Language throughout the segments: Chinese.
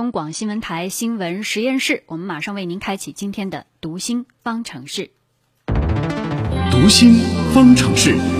东广新闻台新闻实验室，我们马上为您开启今天的读心方程式。读心方程式。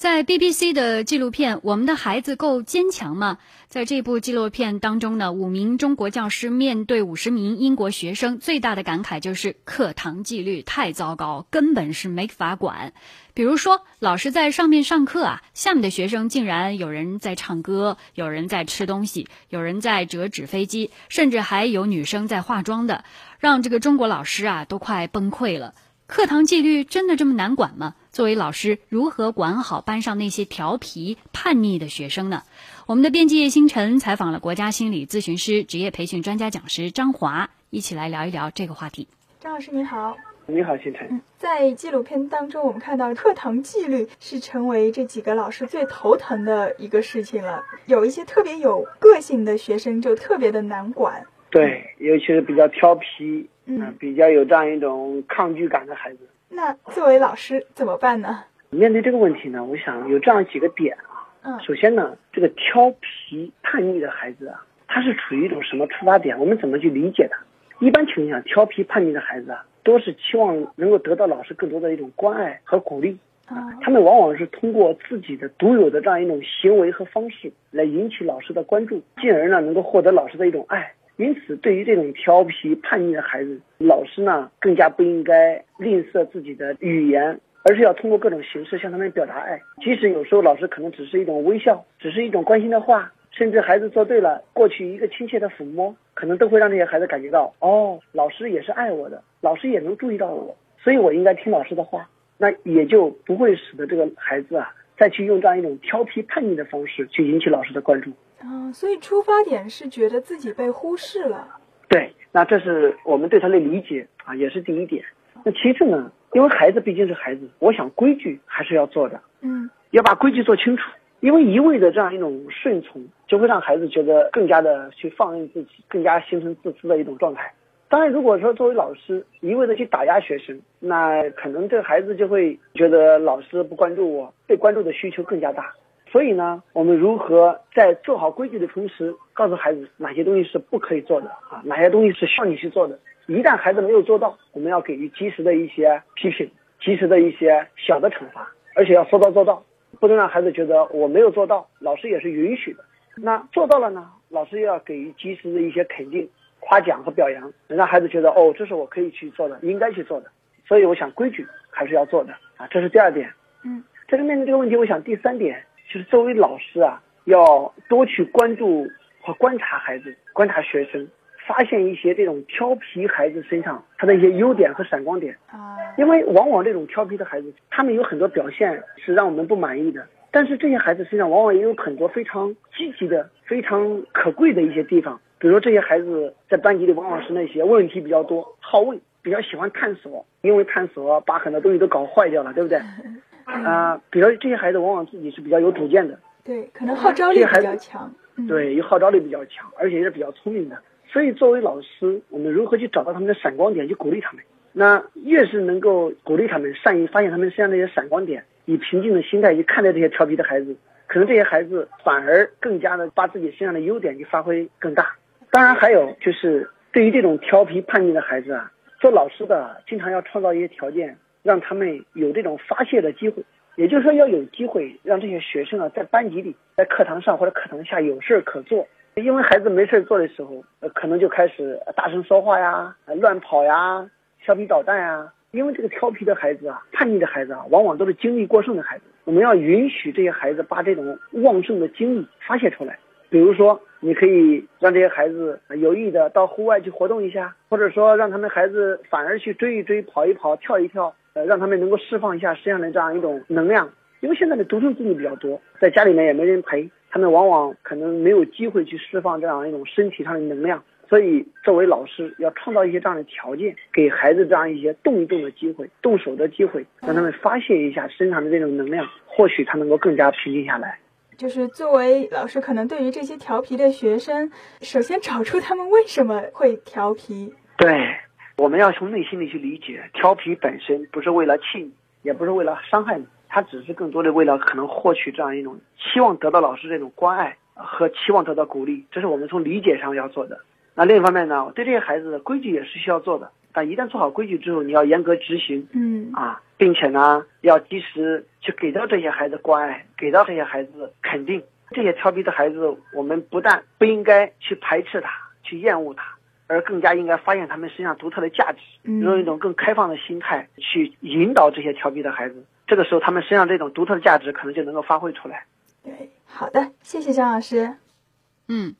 在 BBC 的纪录片《我们的孩子够坚强吗》在这部纪录片当中呢，五名中国教师面对五十名英国学生，最大的感慨就是课堂纪律太糟糕，根本是没法管。比如说，老师在上面上课啊，下面的学生竟然有人在唱歌，有人在吃东西，有人在折纸飞机，甚至还有女生在化妆的，让这个中国老师啊都快崩溃了。课堂纪律真的这么难管吗？作为老师，如何管好班上那些调皮叛逆的学生呢？我们的编辑叶星辰采访了国家心理咨询师、职业培训专家讲师张华，一起来聊一聊这个话题。张老师你好，你好，星辰。在纪录片当中，我们看到课堂纪律是成为这几个老师最头疼的一个事情了。有一些特别有个性的学生就特别的难管。对，尤其是比较调皮，嗯，比较有这样一种抗拒感的孩子。那作为老师怎么办呢？面对这个问题呢，我想有这样几个点啊。嗯，首先呢，这个调皮叛逆的孩子啊，他是处于一种什么出发点？我们怎么去理解他？一般情况下，调皮叛逆的孩子啊，都是期望能够得到老师更多的一种关爱和鼓励。啊，他们往往是通过自己的独有的这样一种行为和方式来引起老师的关注，进而呢能够获得老师的一种爱。因此，对于这种调皮叛逆的孩子，老师呢更加不应该吝啬自己的语言，而是要通过各种形式向他们表达爱。即使有时候老师可能只是一种微笑，只是一种关心的话，甚至孩子做对了，过去一个亲切的抚摸，可能都会让这些孩子感觉到，哦，老师也是爱我的，老师也能注意到我，所以我应该听老师的话。那也就不会使得这个孩子啊再去用这样一种调皮叛逆的方式去引起老师的关注。啊，所以出发点是觉得自己被忽视了。对，那这是我们对他的理解啊，也是第一点。那其次呢，因为孩子毕竟是孩子，我想规矩还是要做的。嗯，要把规矩做清楚，因为一味的这样一种顺从，就会让孩子觉得更加的去放任自己，更加形成自私的一种状态。当然，如果说作为老师一味的去打压学生，那可能这个孩子就会觉得老师不关注我，被关注的需求更加大。所以呢，我们如何在做好规矩的同时，告诉孩子哪些东西是不可以做的啊？哪些东西是需要你去做的？一旦孩子没有做到，我们要给予及时的一些批评，及时的一些小的惩罚，而且要说到做到，不能让孩子觉得我没有做到，老师也是允许的。那做到了呢，老师又要给予及时的一些肯定、夸奖和表扬，让孩子觉得哦，这是我可以去做的，应该去做的。所以我想规矩还是要做的啊，这是第二点。嗯，这个面对这个问题，我想第三点。就是作为老师啊，要多去关注和观察孩子，观察学生，发现一些这种调皮孩子身上他的一些优点和闪光点啊。因为往往这种调皮的孩子，他们有很多表现是让我们不满意的，但是这些孩子身上往往也有很多非常积极的、非常可贵的一些地方。比如说，这些孩子在班级里往往是那些问题比较多、好问、比较喜欢探索，因为探索把很多东西都搞坏掉了，对不对？啊，比如这些孩子往往自己是比较有主见的，对，可能号召力比较强，对，有号召力比较强，而且也是比较聪明的。所以作为老师，我们如何去找到他们的闪光点，去鼓励他们？那越是能够鼓励他们，善于发现他们身上那些闪光点，以平静的心态去看待这些调皮的孩子，可能这些孩子反而更加的把自己身上的优点去发挥更大。当然，还有就是对于这种调皮叛逆的孩子啊，做老师的经常要创造一些条件。让他们有这种发泄的机会，也就是说要有机会让这些学生啊在班级里、在课堂上或者课堂下有事可做。因为孩子没事做的时候，可能就开始大声说话呀、乱跑呀、调皮捣蛋呀。因为这个调皮的孩子啊、叛逆的孩子啊，往往都是精力过剩的孩子。我们要允许这些孩子把这种旺盛的精力发泄出来。比如说，你可以让这些孩子有意的到户外去活动一下，或者说让他们孩子反而去追一追、跑一跑、跳一跳。呃，让他们能够释放一下身上的这样一种能量，因为现在的独生子女比较多，在家里面也没人陪，他们往往可能没有机会去释放这样一种身体上的能量，所以作为老师要创造一些这样的条件，给孩子这样一些动一动的机会、动手的机会，让他们发泄一下身上的这种能量，或许他能够更加平静下来。就是作为老师，可能对于这些调皮的学生，首先找出他们为什么会调皮。对。我们要从内心里去理解，调皮本身不是为了气你，也不是为了伤害你，他只是更多的为了可能获取这样一种期望得到老师这种关爱和期望得到鼓励，这是我们从理解上要做的。那另一方面呢，对这些孩子的规矩也是需要做的。但一旦做好规矩之后，你要严格执行，嗯啊，并且呢，要及时去给到这些孩子关爱，给到这些孩子肯定。这些调皮的孩子，我们不但不应该去排斥他，去厌恶他，而更加应该发现他们身上独特的价值，用一种更开放的心态去引导这些调皮的孩子。这个时候，他们身上这种独特的价值可能就能够发挥出来。对，好的，谢谢张老师。嗯。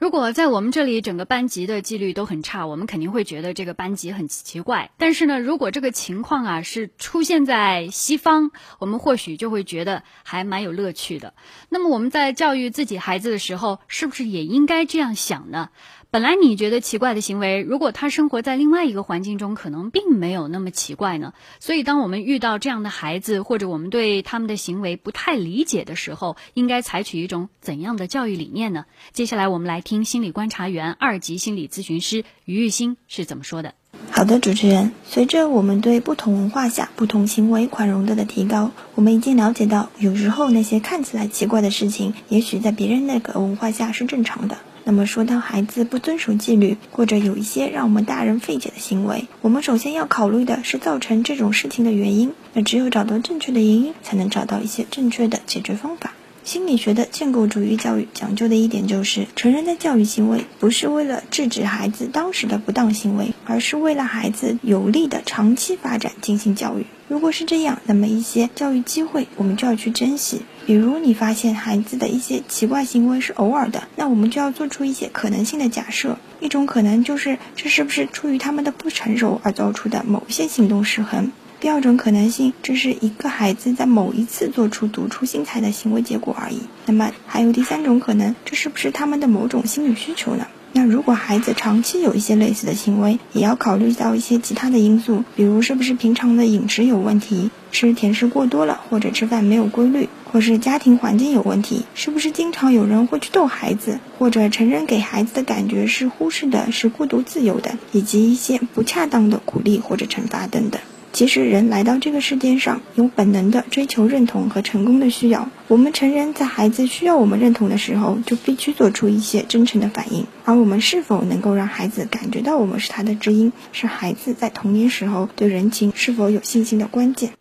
如果在我们这里整个班级的纪律都很差，我们肯定会觉得这个班级很奇怪。但是呢，如果这个情况啊是出现在西方，我们或许就会觉得还蛮有乐趣的。那么我们在教育自己孩子的时候，是不是也应该这样想呢？本来你觉得奇怪的行为，如果他生活在另外一个环境中，可能并没有那么奇怪呢。所以，当我们遇到这样的孩子，或者我们对他们的行为不太理解的时候，应该采取一种怎样的教育理念呢？接下来，我们来听心理观察员、二级心理咨询师于玉兴是怎么说的。好的，主持人，随着我们对不同文化下不同行为宽容度的提高，我们已经了解到，有时候那些看起来奇怪的事情，也许在别人那个文化下是正常的。那么说到孩子不遵守纪律，或者有一些让我们大人费解的行为，我们首先要考虑的是造成这种事情的原因。那只有找到正确的原因，才能找到一些正确的解决方法。心理学的建构主义教育讲究的一点就是，成人的教育行为不是为了制止孩子当时的不当行为，而是为了孩子有利的长期发展进行教育。如果是这样，那么一些教育机会我们就要去珍惜。比如你发现孩子的一些奇怪行为是偶尔的，那我们就要做出一些可能性的假设。一种可能就是这是不是出于他们的不成熟而造出的某些行动失衡？第二种可能性，这是一个孩子在某一次做出独出心裁的行为结果而已。那么还有第三种可能，这是不是他们的某种心理需求呢？那如果孩子长期有一些类似的行为，也要考虑到一些其他的因素，比如是不是平常的饮食有问题，吃甜食过多了，或者吃饭没有规律，或是家庭环境有问题，是不是经常有人会去逗孩子，或者成人给孩子的感觉是忽视的、是孤独自由的，以及一些不恰当的鼓励或者惩罚等等。其实，人来到这个世界上，有本能的追求认同和成功的需要。我们成人在孩子需要我们认同的时候，就必须做出一些真诚的反应。而我们是否能够让孩子感觉到我们是他的知音，是孩子在童年时候对人情是否有信心的关键。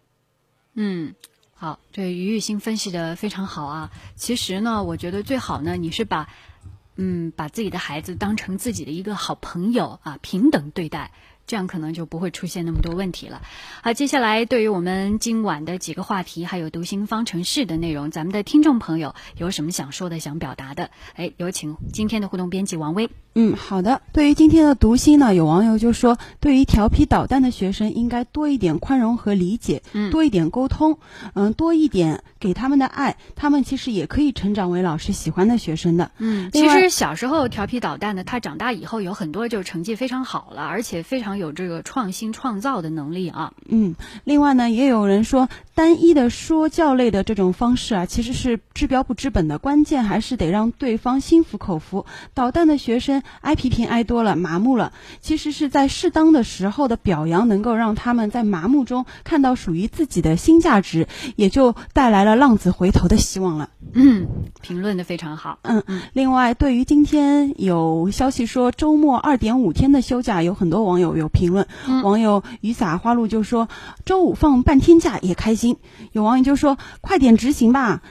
嗯，好，这于玉兴分析的非常好啊。其实呢，我觉得最好呢，你是把，嗯，把自己的孩子当成自己的一个好朋友啊，平等对待。这样可能就不会出现那么多问题了。好，接下来对于我们今晚的几个话题，还有读心方程式的内容，咱们的听众朋友有什么想说的、想表达的？哎，有请今天的互动编辑王威。嗯，好的。对于今天的读心呢，有网友就说，对于调皮捣蛋的学生，应该多一点宽容和理解，嗯，多一点沟通，嗯，多一点给他们的爱，他们其实也可以成长为老师喜欢的学生的。嗯，其实小时候调皮捣蛋的，他长大以后有很多就成绩非常好了，而且非常有这个创新创造的能力啊。嗯，另外呢，也有人说，单一的说教类的这种方式啊，其实是治标不治本的，关键还是得让对方心服口服。捣蛋的学生。挨批评挨多了，麻木了。其实是在适当的时候的表扬，能够让他们在麻木中看到属于自己的新价值，也就带来了浪子回头的希望了。嗯，评论的非常好。嗯嗯。另外，对于今天有消息说周末二点五天的休假，有很多网友有评论。网友雨洒花露就说：“周五放半天假也开心。”有网友就说：“快点执行吧。”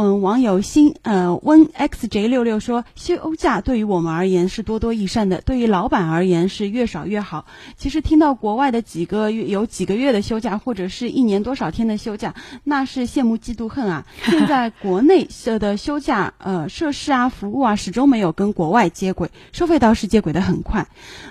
嗯，网友新呃温 xj 六六说，休假对于我们而言是多多益善的，对于老板而言是越少越好。其实听到国外的几个月有几个月的休假，或者是一年多少天的休假，那是羡慕嫉妒恨啊。现在国内设的休假呃设施啊服务啊始终没有跟国外接轨，收费倒是接轨的很快。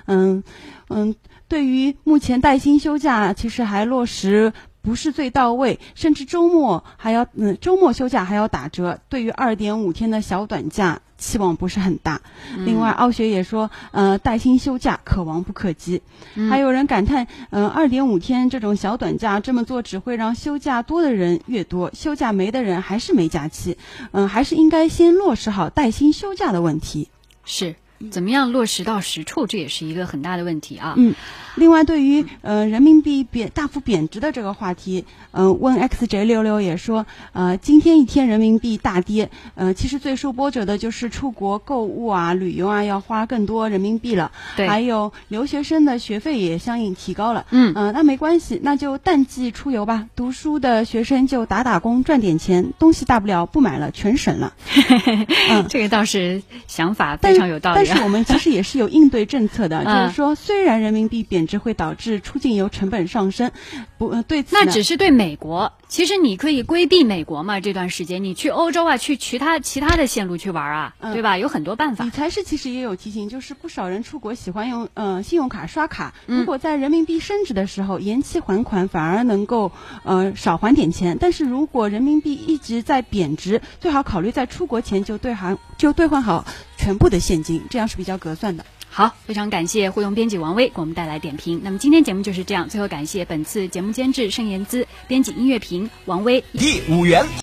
嗯嗯，对于目前带薪休假，其实还落实。不是最到位，甚至周末还要嗯，周末休假还要打折。对于二点五天的小短假，期望不是很大。另外，奥雪也说，呃，带薪休假可望不可及。还有人感叹，嗯，二点五天这种小短假这么做，只会让休假多的人越多，休假没的人还是没假期。嗯，还是应该先落实好带薪休假的问题。是。怎么样落实到实处，这也是一个很大的问题啊。嗯，另外对于呃人民币贬大幅贬值的这个话题，嗯，问 xj 六六也说，呃，今天一天人民币大跌，呃，其实最受波折的就是出国购物啊、旅游啊要花更多人民币了，对，还有留学生的学费也相应提高了。嗯，呃，那没关系，那就淡季出游吧。读书的学生就打打工赚点钱，东西大不了不买了，全省了。嗯，这个倒是想法非常有道理。但是我们其实也是有应对政策的，就是说，虽然人民币贬值会导致出境游成本上升，不，对此那只是对美国。其实你可以规避美国嘛，这段时间你去欧洲啊，去其他其他的线路去玩啊，对吧？有很多办法。理财师其实也有提醒，就是不少人出国喜欢用嗯信用卡刷卡，如果在人民币升值的时候延期还款，反而能够呃少还点钱。但是如果人民币一直在贬值，最好考虑在出国前就兑换就兑换好全部的现金，这样是比较合算的。好，非常感谢互动编辑王威给我们带来点评。那么今天节目就是这样，最后感谢本次节目监制盛言姿，编辑音乐评王威。第五元。